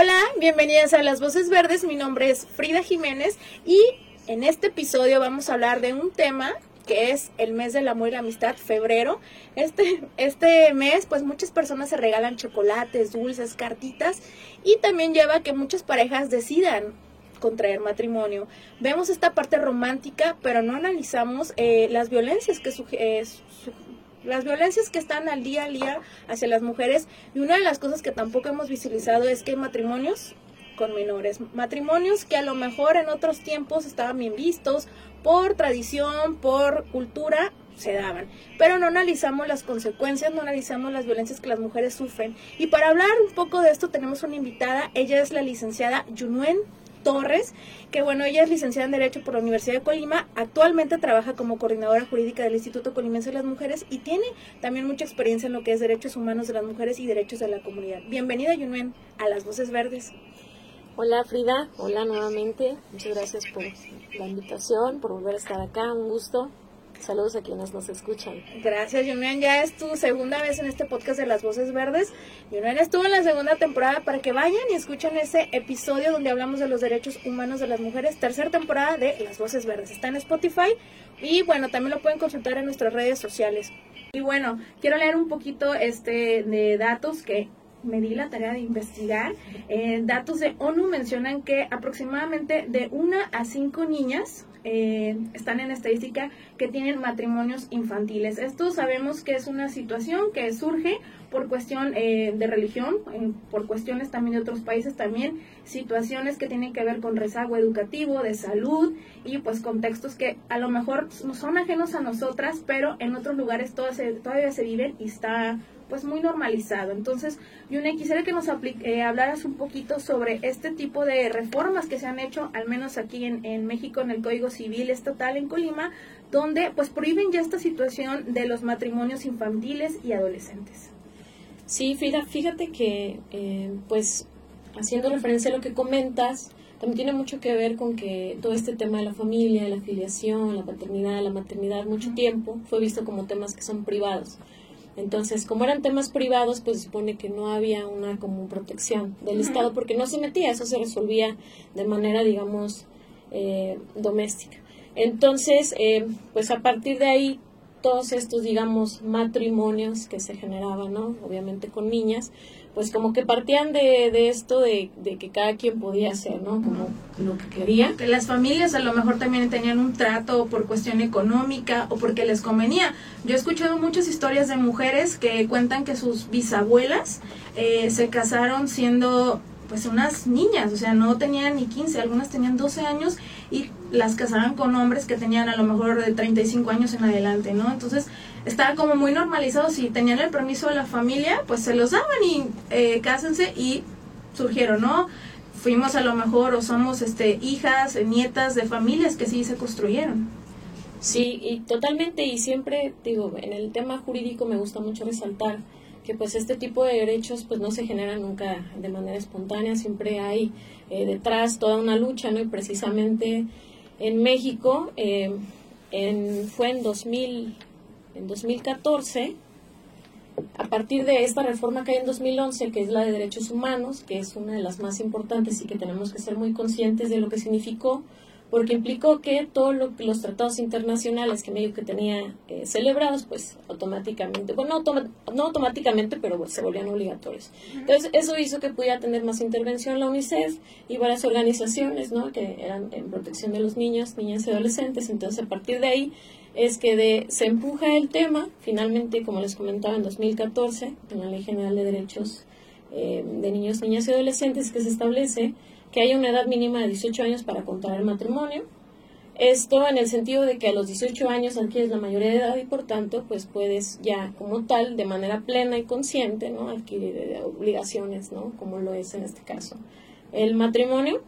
Hola, bienvenidas a Las Voces Verdes. Mi nombre es Frida Jiménez y en este episodio vamos a hablar de un tema que es el mes del amor y la amistad, febrero. Este, este mes, pues muchas personas se regalan chocolates, dulces, cartitas y también lleva a que muchas parejas decidan contraer matrimonio. Vemos esta parte romántica, pero no analizamos eh, las violencias que eh, las violencias que están al día a día hacia las mujeres y una de las cosas que tampoco hemos visualizado es que hay matrimonios con menores, matrimonios que a lo mejor en otros tiempos estaban bien vistos por tradición, por cultura, se daban. Pero no analizamos las consecuencias, no analizamos las violencias que las mujeres sufren. Y para hablar un poco de esto tenemos una invitada, ella es la licenciada Yunuen Torres, que bueno, ella es licenciada en Derecho por la Universidad de Colima, actualmente trabaja como coordinadora jurídica del Instituto Colimense de las Mujeres y tiene también mucha experiencia en lo que es derechos humanos de las mujeres y derechos de la comunidad. Bienvenida, Yunuen, a Las Voces Verdes. Hola Frida, hola nuevamente, muchas gracias por la invitación, por volver a estar acá, un gusto. Saludos a quienes nos escuchan. Gracias, Yunen. Ya es tu segunda vez en este podcast de Las Voces Verdes. Yunen estuvo en la segunda temporada para que vayan y escuchen ese episodio donde hablamos de los derechos humanos de las mujeres. Tercera temporada de Las Voces Verdes. Está en Spotify y bueno, también lo pueden consultar en nuestras redes sociales. Y bueno, quiero leer un poquito este de datos que me di la tarea de investigar. Eh, datos de ONU mencionan que aproximadamente de una a cinco niñas eh, están en estadística que tienen matrimonios infantiles. Esto sabemos que es una situación que surge por cuestión eh, de religión, por cuestiones también de otros países, también situaciones que tienen que ver con rezago educativo, de salud y pues contextos que a lo mejor son ajenos a nosotras, pero en otros lugares todavía se viven y está pues muy normalizado. Entonces, Yune, quisiera que nos eh, hablaras un poquito sobre este tipo de reformas que se han hecho, al menos aquí en, México, en el Código Civil Estatal en Colima, donde pues prohíben ya esta situación de los matrimonios infantiles y adolescentes. Sí, Frida, fíjate que eh, pues haciendo referencia a lo que comentas, también tiene mucho que ver con que todo este tema de la familia, la afiliación, la paternidad, la maternidad, mucho tiempo fue visto como temas que son privados. Entonces, como eran temas privados, pues se supone que no había una como protección del Estado porque no se metía, eso se resolvía de manera, digamos, eh, doméstica. Entonces, eh, pues a partir de ahí, todos estos, digamos, matrimonios que se generaban, ¿no? Obviamente con niñas, pues como que partían de, de esto de, de, que cada quien podía hacer, ¿no? Como lo que quería. Que las familias a lo mejor también tenían un trato por cuestión económica o porque les convenía. Yo he escuchado muchas historias de mujeres que cuentan que sus bisabuelas eh, se casaron siendo pues unas niñas, o sea, no tenían ni 15, algunas tenían 12 años y las casaban con hombres que tenían a lo mejor de 35 años en adelante, ¿no? Entonces, estaba como muy normalizado, si tenían el permiso de la familia, pues se los daban y eh, cásense y surgieron, ¿no? Fuimos a lo mejor o somos este, hijas, nietas de familias que sí se construyeron. Sí, y totalmente, y siempre digo, en el tema jurídico me gusta mucho resaltar que pues este tipo de derechos pues no se generan nunca de manera espontánea, siempre hay eh, detrás toda una lucha, ¿no? Y precisamente en México eh, en, fue en 2000, en 2014, a partir de esta reforma que hay en 2011, que es la de derechos humanos, que es una de las más importantes y que tenemos que ser muy conscientes de lo que significó, porque implicó que todos los tratados internacionales que México tenía eh, celebrados, pues automáticamente, bueno, no, automáticamente, pero se volvían obligatorios. Entonces, eso hizo que pudiera tener más intervención la UNICEF y varias organizaciones, ¿no? Que eran en protección de los niños, niñas y adolescentes. Entonces, a partir de ahí es que de, se empuja el tema, finalmente, como les comentaba, en 2014, en la Ley General de Derechos eh, de niños, niñas y adolescentes que se establece que haya una edad mínima de 18 años para contraer matrimonio. Esto en el sentido de que a los 18 años adquieres la mayoría de edad y por tanto pues puedes ya como tal de manera plena y consciente ¿no? adquirir eh, obligaciones, ¿no? como lo es en este caso el matrimonio.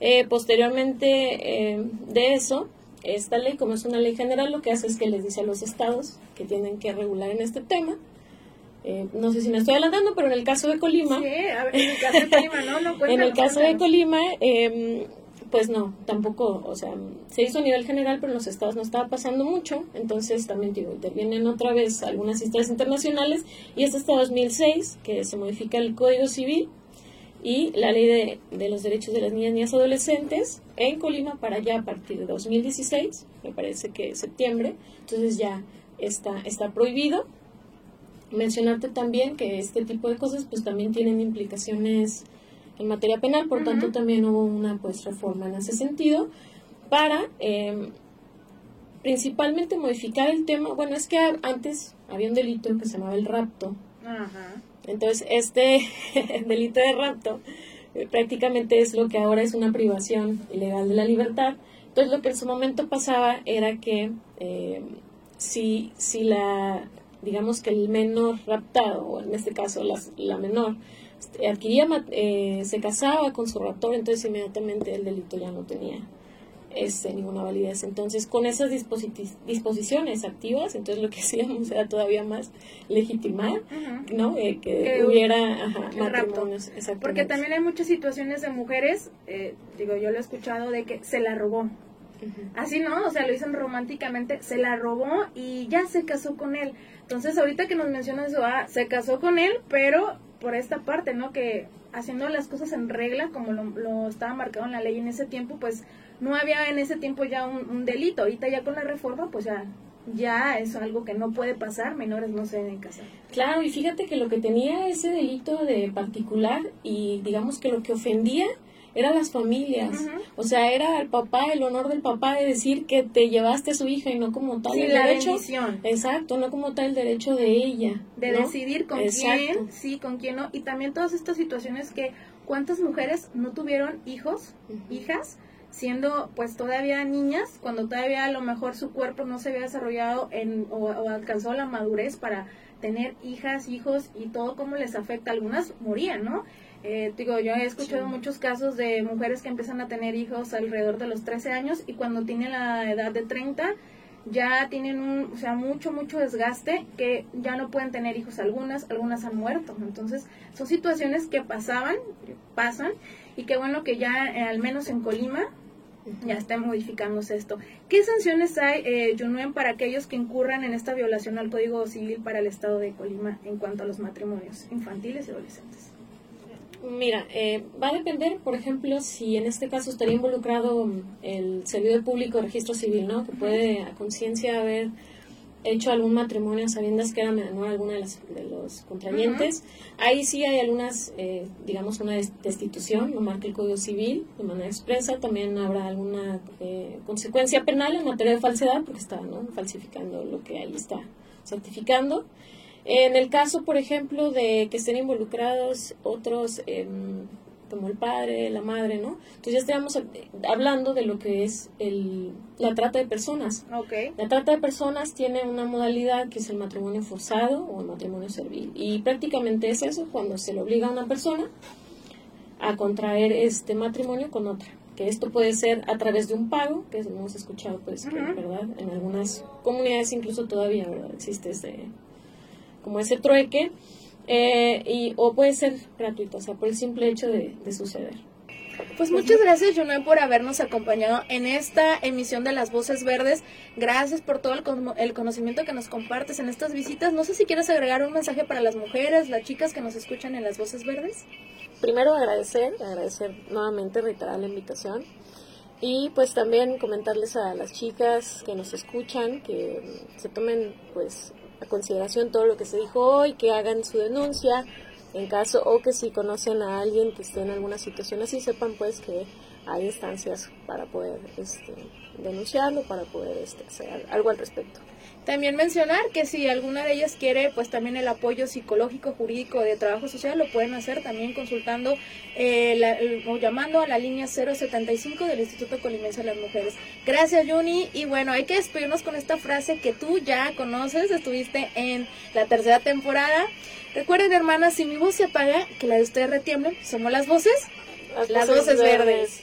Eh, posteriormente eh, de eso, esta ley, como es una ley general, lo que hace es que les dice a los estados que tienen que regular en este tema. Eh, no sé si me estoy adelantando, pero en el caso de Colima. Sí, en el caso de Colima, ¿no? no en el caso de Colima, em, pues no, tampoco, o sea, se hizo a nivel general, pero en los estados no estaba pasando mucho, entonces también digo, intervienen otra vez algunas instancias internacionales y es hasta 2006 que se modifica el Código Civil y la ley de, de, los derechos de las niñas, niñas y adolescentes en Colima para ya a partir de 2016, me parece que septiembre, entonces ya está, está prohibido. Mencionarte también que este tipo de cosas pues también tienen implicaciones en materia penal, por tanto también hubo una pues reforma en ese sentido para eh, principalmente modificar el tema, bueno es que antes había un delito que se llamaba el rapto, entonces, este delito de rapto eh, prácticamente es lo que ahora es una privación ilegal de la libertad. Entonces, lo que en su momento pasaba era que eh, si, si la, digamos que el menor raptado, o en este caso la, la menor, adquiría, eh, se casaba con su raptor, entonces inmediatamente el delito ya no tenía este, ninguna validez. Entonces, con esas disposiciones activas, entonces lo que hacíamos era todavía más legitimar, ¿no? Eh, que, hubiera matrimonios. Porque también hay muchas situaciones de mujeres, eh, digo, yo lo he escuchado, de que se la robó. Así, ¿no? O sea, lo dicen románticamente, se la robó y ya se casó con él. Entonces, ahorita que nos mencionas eso, ah, se casó con él, pero por esta parte, ¿no? Que haciendo las cosas en regla, como lo, lo estaba marcado en la ley en ese tiempo, pues no había en ese tiempo ya un, delito. Ahorita ya con la reforma, pues ya ya es algo que no puede pasar, menores no se deben casar. Claro, y fíjate que lo que tenía ese delito de particular y digamos que lo que ofendía eran las familias. O sea, era el papá, el honor del papá de decir que te llevaste a su hija y no como tal el derecho. Exacto, no como tal el derecho de ella. De decidir con quién, sí, con quién no. Y también todas estas situaciones que cuántas mujeres no tuvieron hijos, hijas, siendo pues todavía niñas, cuando todavía a lo mejor su cuerpo no se había desarrollado en, o, alcanzó la madurez para tener hijas, hijos y todo cómo les afecta. Algunas morían, ¿no? Eh, digo, yo he escuchado muchos casos de mujeres que empiezan a tener hijos alrededor de los 13 años y cuando tienen la edad de 30 ya tienen un, o sea, mucho, mucho desgaste que ya no pueden tener hijos algunas, algunas han muerto. Entonces, son situaciones que pasaban, pasan y qué bueno que ya, eh, al menos en Colima, ya está modificándose esto. ¿Qué sanciones hay, eh, Junuen, para aquellos que incurran en esta violación al Código Civil para el Estado de Colima en cuanto a los matrimonios infantiles y adolescentes? Mira, eh, va a depender, por ejemplo, si en este caso estaría involucrado el servidor público de registro civil, ¿no? Que puede a conciencia haber hecho algún matrimonio sabiendas que era menor alguna de, las, de los contrayentes. Ahí sí hay algunas, eh, digamos, una destitución, lo marca el Código Civil de manera expresa. También habrá alguna eh, consecuencia penal en materia de falsedad, porque está ¿no? falsificando lo que ahí está certificando. En el caso, por ejemplo, de que estén involucrados otros... Eh, como el padre, la madre, ¿no? Entonces ya estamos hablando de lo que es el, la trata de personas. Okay. La trata de personas tiene una modalidad que es el matrimonio forzado o el matrimonio servil. Y prácticamente es eso, cuando se le obliga a una persona a contraer este matrimonio con otra. Que esto puede ser a través de un pago, que hemos escuchado, pues, ¿verdad? En algunas comunidades incluso todavía, ¿verdad? Existe ese, como ese trueque eh, y, o puede ser gratuito, o sea, por el simple hecho de, suceder. Pues muchas gracias, Junue, por habernos acompañado en esta emisión de Las Voces Verdes. Gracias por todo el, el, conocimiento que nos compartes en estas visitas. No sé si quieres agregar un mensaje para las mujeres, las chicas que nos escuchan en Las Voces Verdes. Primero agradecer, agradecer nuevamente, reiterar la invitación. Y pues también comentarles a las chicas que nos escuchan que se tomen pues a consideración todo lo que se dijo hoy, que hagan su denuncia, en caso o que si conocen a alguien que esté en alguna situación así, sepan pues que hay instancias para poder este, denunciarlo, para poder este, hacer algo al respecto. También mencionar que si alguna de ellas quiere, pues también el apoyo psicológico, jurídico de trabajo social lo pueden hacer también consultando eh, o llamando a la línea 075 del Instituto Colimense de las Mujeres. Gracias, Juni. Y bueno, hay que despedirnos con esta frase que tú ya conoces, estuviste en la tercera temporada. Recuerden, hermanas, si mi voz se apaga, que la de ustedes retiemble, somos las voces, las, voces, verdes.